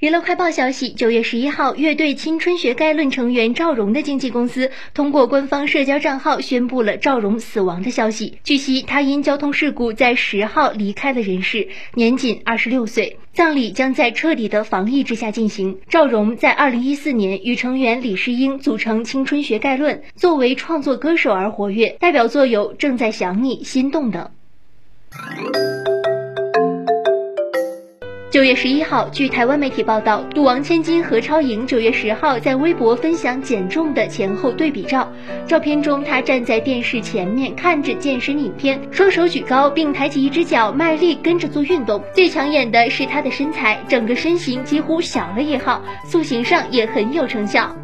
娱乐快报消息：九月十一号，乐队青春学概论成员赵荣的经纪公司通过官方社交账号宣布了赵荣死亡的消息。据悉，他因交通事故在十号离开了人世，年仅二十六岁。葬礼将在彻底的防疫之下进行。赵荣在二零一四年与成员李世英组成青春学概论，作为创作歌手而活跃，代表作有《正在想你》《心动》等。九月十一号，据台湾媒体报道，赌王千金何超盈九月十号在微博分享减重的前后对比照。照片中，她站在电视前面看着健身影片，双手举高，并抬起一只脚，卖力跟着做运动。最抢眼的是她的身材，整个身形几乎小了一号，塑形上也很有成效。